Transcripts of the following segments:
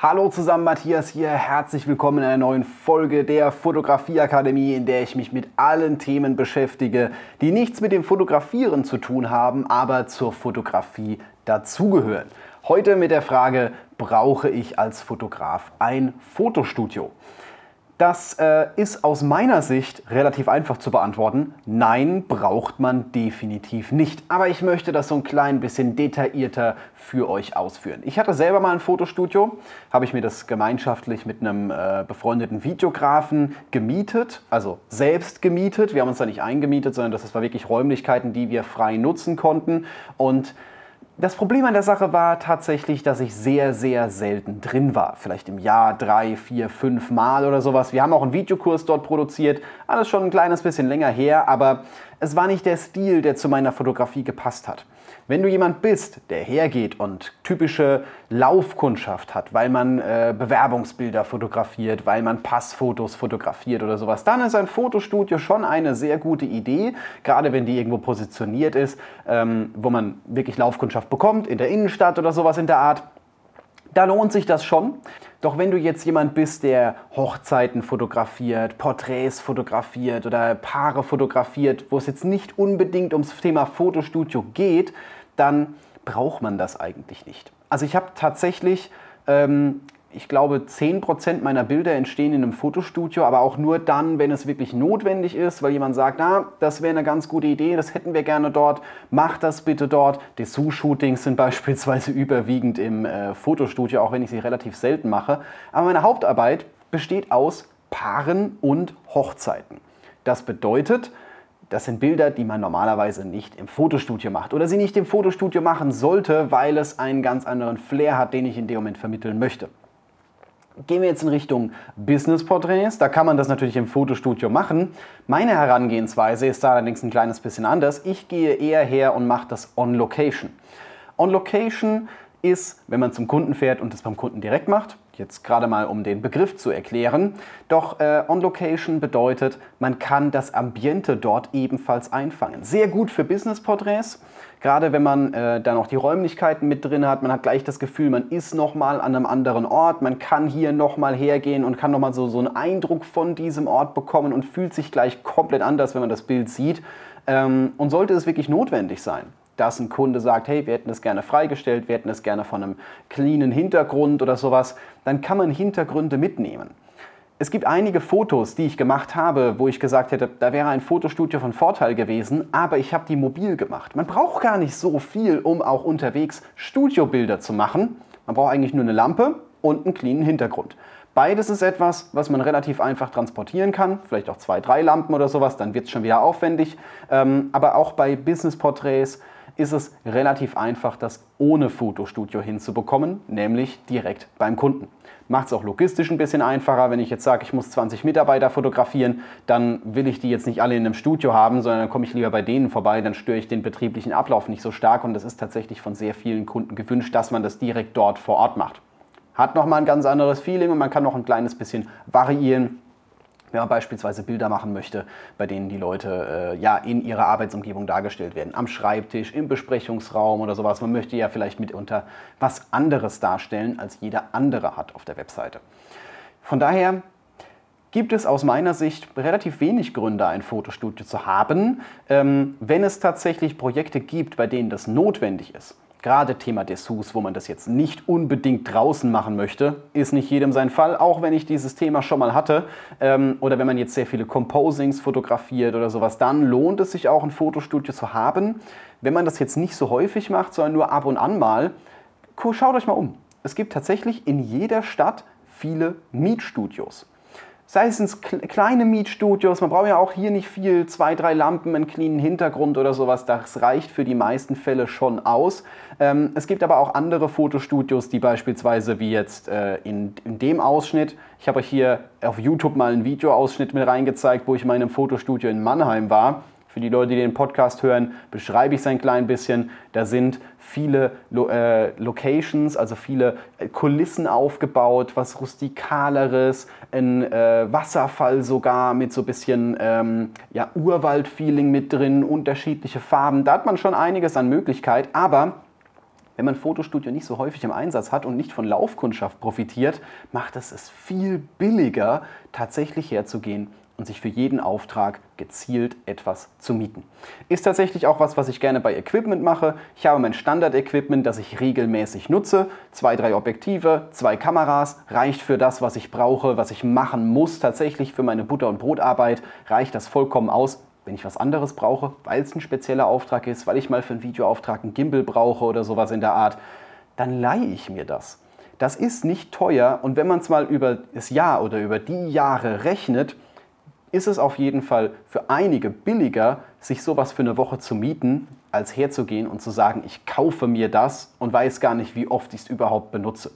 Hallo zusammen, Matthias hier. Herzlich willkommen in einer neuen Folge der Fotografieakademie, in der ich mich mit allen Themen beschäftige, die nichts mit dem Fotografieren zu tun haben, aber zur Fotografie dazugehören. Heute mit der Frage, brauche ich als Fotograf ein Fotostudio? Das äh, ist aus meiner Sicht relativ einfach zu beantworten. Nein, braucht man definitiv nicht. Aber ich möchte das so ein klein bisschen detaillierter für euch ausführen. Ich hatte selber mal ein Fotostudio, habe ich mir das gemeinschaftlich mit einem äh, befreundeten Videografen gemietet, also selbst gemietet. Wir haben uns da nicht eingemietet, sondern das war wirklich Räumlichkeiten, die wir frei nutzen konnten. Und das Problem an der Sache war tatsächlich, dass ich sehr, sehr selten drin war. Vielleicht im Jahr drei, vier, fünf Mal oder sowas. Wir haben auch einen Videokurs dort produziert. Alles schon ein kleines bisschen länger her, aber es war nicht der Stil, der zu meiner Fotografie gepasst hat. Wenn du jemand bist, der hergeht und typische Laufkundschaft hat, weil man äh, Bewerbungsbilder fotografiert, weil man Passfotos fotografiert oder sowas, dann ist ein Fotostudio schon eine sehr gute Idee, gerade wenn die irgendwo positioniert ist, ähm, wo man wirklich Laufkundschaft bekommt, in der Innenstadt oder sowas in der Art. Da lohnt sich das schon. Doch wenn du jetzt jemand bist, der Hochzeiten fotografiert, Porträts fotografiert oder Paare fotografiert, wo es jetzt nicht unbedingt ums Thema Fotostudio geht, dann braucht man das eigentlich nicht. Also ich habe tatsächlich ähm, ich glaube, 10% meiner Bilder entstehen in einem Fotostudio, aber auch nur dann, wenn es wirklich notwendig ist, weil jemand sagt, na, das wäre eine ganz gute Idee, das hätten wir gerne dort, mach das bitte dort. Dessous-Shootings sind beispielsweise überwiegend im äh, Fotostudio, auch wenn ich sie relativ selten mache. Aber meine Hauptarbeit besteht aus Paaren und Hochzeiten. Das bedeutet, das sind Bilder, die man normalerweise nicht im Fotostudio macht oder sie nicht im Fotostudio machen sollte, weil es einen ganz anderen Flair hat, den ich in dem Moment vermitteln möchte. Gehen wir jetzt in Richtung Business-Porträts. Da kann man das natürlich im Fotostudio machen. Meine Herangehensweise ist da allerdings ein kleines bisschen anders. Ich gehe eher her und mache das on Location. On Location ist, wenn man zum Kunden fährt und das beim Kunden direkt macht, jetzt gerade mal um den Begriff zu erklären. Doch äh, On Location bedeutet, man kann das Ambiente dort ebenfalls einfangen. Sehr gut für Business-Porträts, gerade wenn man äh, dann auch die Räumlichkeiten mit drin hat. Man hat gleich das Gefühl, man ist nochmal an einem anderen Ort. Man kann hier nochmal hergehen und kann nochmal so, so einen Eindruck von diesem Ort bekommen und fühlt sich gleich komplett anders, wenn man das Bild sieht. Ähm, und sollte es wirklich notwendig sein, dass ein Kunde sagt, hey, wir hätten das gerne freigestellt, wir hätten es gerne von einem cleanen Hintergrund oder sowas, dann kann man Hintergründe mitnehmen. Es gibt einige Fotos, die ich gemacht habe, wo ich gesagt hätte, da wäre ein Fotostudio von Vorteil gewesen, aber ich habe die mobil gemacht. Man braucht gar nicht so viel, um auch unterwegs Studiobilder zu machen. Man braucht eigentlich nur eine Lampe und einen cleanen Hintergrund. Beides ist etwas, was man relativ einfach transportieren kann, vielleicht auch zwei, drei Lampen oder sowas, dann wird es schon wieder aufwendig. Ähm, aber auch bei Business-Porträts ist es relativ einfach, das ohne Fotostudio hinzubekommen, nämlich direkt beim Kunden. Macht es auch logistisch ein bisschen einfacher. Wenn ich jetzt sage, ich muss 20 Mitarbeiter fotografieren, dann will ich die jetzt nicht alle in einem Studio haben, sondern dann komme ich lieber bei denen vorbei, dann störe ich den betrieblichen Ablauf nicht so stark und das ist tatsächlich von sehr vielen Kunden gewünscht, dass man das direkt dort vor Ort macht. Hat nochmal ein ganz anderes Feeling und man kann noch ein kleines bisschen variieren wenn man beispielsweise Bilder machen möchte, bei denen die Leute äh, ja in ihrer Arbeitsumgebung dargestellt werden, am Schreibtisch, im Besprechungsraum oder sowas. Man möchte ja vielleicht mitunter was anderes darstellen, als jeder andere hat auf der Webseite. Von daher gibt es aus meiner Sicht relativ wenig Gründe, ein Fotostudio zu haben, ähm, wenn es tatsächlich Projekte gibt, bei denen das notwendig ist Gerade Thema Dessous, wo man das jetzt nicht unbedingt draußen machen möchte, ist nicht jedem sein Fall, auch wenn ich dieses Thema schon mal hatte. Ähm, oder wenn man jetzt sehr viele Composings fotografiert oder sowas, dann lohnt es sich auch ein Fotostudio zu haben. Wenn man das jetzt nicht so häufig macht, sondern nur ab und an mal, schaut euch mal um. Es gibt tatsächlich in jeder Stadt viele Mietstudios. Sei es ins kleine Mietstudios, man braucht ja auch hier nicht viel, zwei, drei Lampen, einen cleanen Hintergrund oder sowas, das reicht für die meisten Fälle schon aus. Ähm, es gibt aber auch andere Fotostudios, die beispielsweise wie jetzt äh, in, in dem Ausschnitt, ich habe euch hier auf YouTube mal einen Videoausschnitt mit reingezeigt, wo ich in meinem Fotostudio in Mannheim war. Für die Leute, die den Podcast hören, beschreibe ich es ein klein bisschen. Da sind viele Lo äh, Locations, also viele äh, Kulissen aufgebaut, was rustikaleres, ein äh, Wasserfall sogar mit so ein bisschen ähm, ja, Urwald-Feeling mit drin, unterschiedliche Farben. Da hat man schon einiges an Möglichkeit, aber wenn man Fotostudio nicht so häufig im Einsatz hat und nicht von Laufkundschaft profitiert, macht es es viel billiger, tatsächlich herzugehen und sich für jeden Auftrag gezielt etwas zu mieten. Ist tatsächlich auch was, was ich gerne bei Equipment mache. Ich habe mein Standard-Equipment, das ich regelmäßig nutze. Zwei, drei Objektive, zwei Kameras, reicht für das, was ich brauche, was ich machen muss. Tatsächlich für meine Butter- und Brotarbeit reicht das vollkommen aus. Wenn ich was anderes brauche, weil es ein spezieller Auftrag ist, weil ich mal für einen Videoauftrag einen Gimbal brauche oder sowas in der Art, dann leihe ich mir das. Das ist nicht teuer und wenn man es mal über das Jahr oder über die Jahre rechnet, ist es auf jeden Fall für einige billiger, sich sowas für eine Woche zu mieten, als herzugehen und zu sagen, ich kaufe mir das und weiß gar nicht, wie oft ich es überhaupt benutze.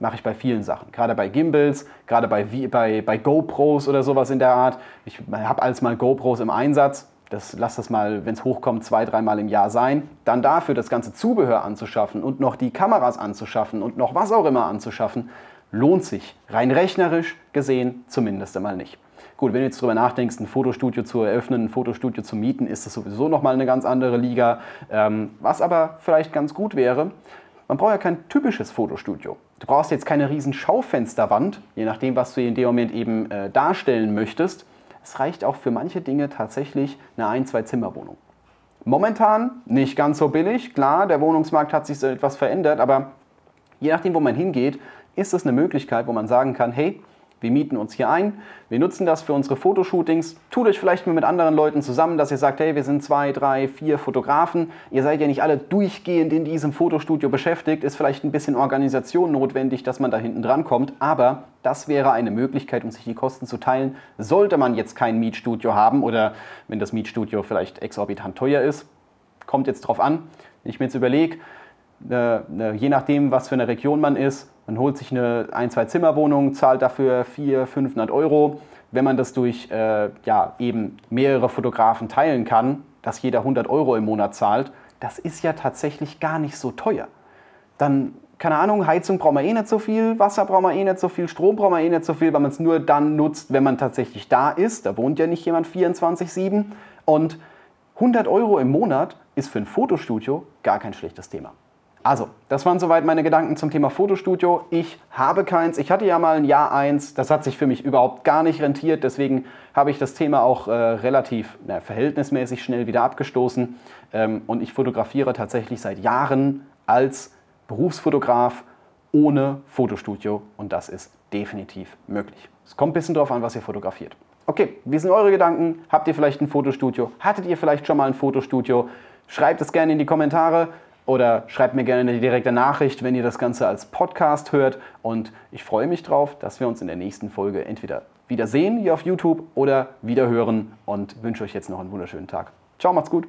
Mache ich bei vielen Sachen. Gerade bei Gimbals, gerade bei, bei, bei GoPros oder sowas in der Art. Ich habe alles mal GoPros im Einsatz. Das lass das mal, wenn es hochkommt, zwei, dreimal im Jahr sein. Dann dafür das ganze Zubehör anzuschaffen und noch die Kameras anzuschaffen und noch was auch immer anzuschaffen, lohnt sich rein rechnerisch gesehen zumindest einmal nicht. Gut, wenn du jetzt darüber nachdenkst, ein Fotostudio zu eröffnen, ein Fotostudio zu mieten, ist das sowieso nochmal eine ganz andere Liga. Ähm, was aber vielleicht ganz gut wäre, man braucht ja kein typisches Fotostudio. Du brauchst jetzt keine riesen Schaufensterwand, je nachdem, was du in dem Moment eben äh, darstellen möchtest. Es reicht auch für manche Dinge tatsächlich eine ein-, zwei Zimmerwohnung. Momentan nicht ganz so billig. Klar, der Wohnungsmarkt hat sich so etwas verändert, aber je nachdem, wo man hingeht, ist es eine Möglichkeit, wo man sagen kann, hey, wir mieten uns hier ein, wir nutzen das für unsere Fotoshootings. Tut euch vielleicht mal mit anderen Leuten zusammen, dass ihr sagt, hey, wir sind zwei, drei, vier Fotografen. Ihr seid ja nicht alle durchgehend in diesem Fotostudio beschäftigt. Ist vielleicht ein bisschen Organisation notwendig, dass man da hinten dran kommt. Aber das wäre eine Möglichkeit, um sich die Kosten zu teilen. Sollte man jetzt kein Mietstudio haben oder wenn das Mietstudio vielleicht exorbitant teuer ist, kommt jetzt drauf an. Wenn ich mir jetzt überlege, je nachdem, was für eine Region man ist, man holt sich eine ein-, zwei Zimmerwohnung, zahlt dafür 400, 500 Euro. Wenn man das durch äh, ja, eben mehrere Fotografen teilen kann, dass jeder 100 Euro im Monat zahlt, das ist ja tatsächlich gar nicht so teuer. Dann, keine Ahnung, Heizung braucht man eh nicht so viel, Wasser braucht man eh nicht so viel, Strom braucht man eh nicht so viel, weil man es nur dann nutzt, wenn man tatsächlich da ist. Da wohnt ja nicht jemand 24-7. Und 100 Euro im Monat ist für ein Fotostudio gar kein schlechtes Thema. Also, das waren soweit meine Gedanken zum Thema Fotostudio. Ich habe keins. Ich hatte ja mal ein Jahr eins. Das hat sich für mich überhaupt gar nicht rentiert. Deswegen habe ich das Thema auch äh, relativ na, verhältnismäßig schnell wieder abgestoßen. Ähm, und ich fotografiere tatsächlich seit Jahren als Berufsfotograf ohne Fotostudio. Und das ist definitiv möglich. Es kommt ein bisschen darauf an, was ihr fotografiert. Okay, wie sind eure Gedanken? Habt ihr vielleicht ein Fotostudio? Hattet ihr vielleicht schon mal ein Fotostudio? Schreibt es gerne in die Kommentare. Oder schreibt mir gerne eine direkte Nachricht, wenn ihr das Ganze als Podcast hört. Und ich freue mich drauf, dass wir uns in der nächsten Folge entweder wieder sehen hier auf YouTube oder wieder hören und wünsche euch jetzt noch einen wunderschönen Tag. Ciao, macht's gut.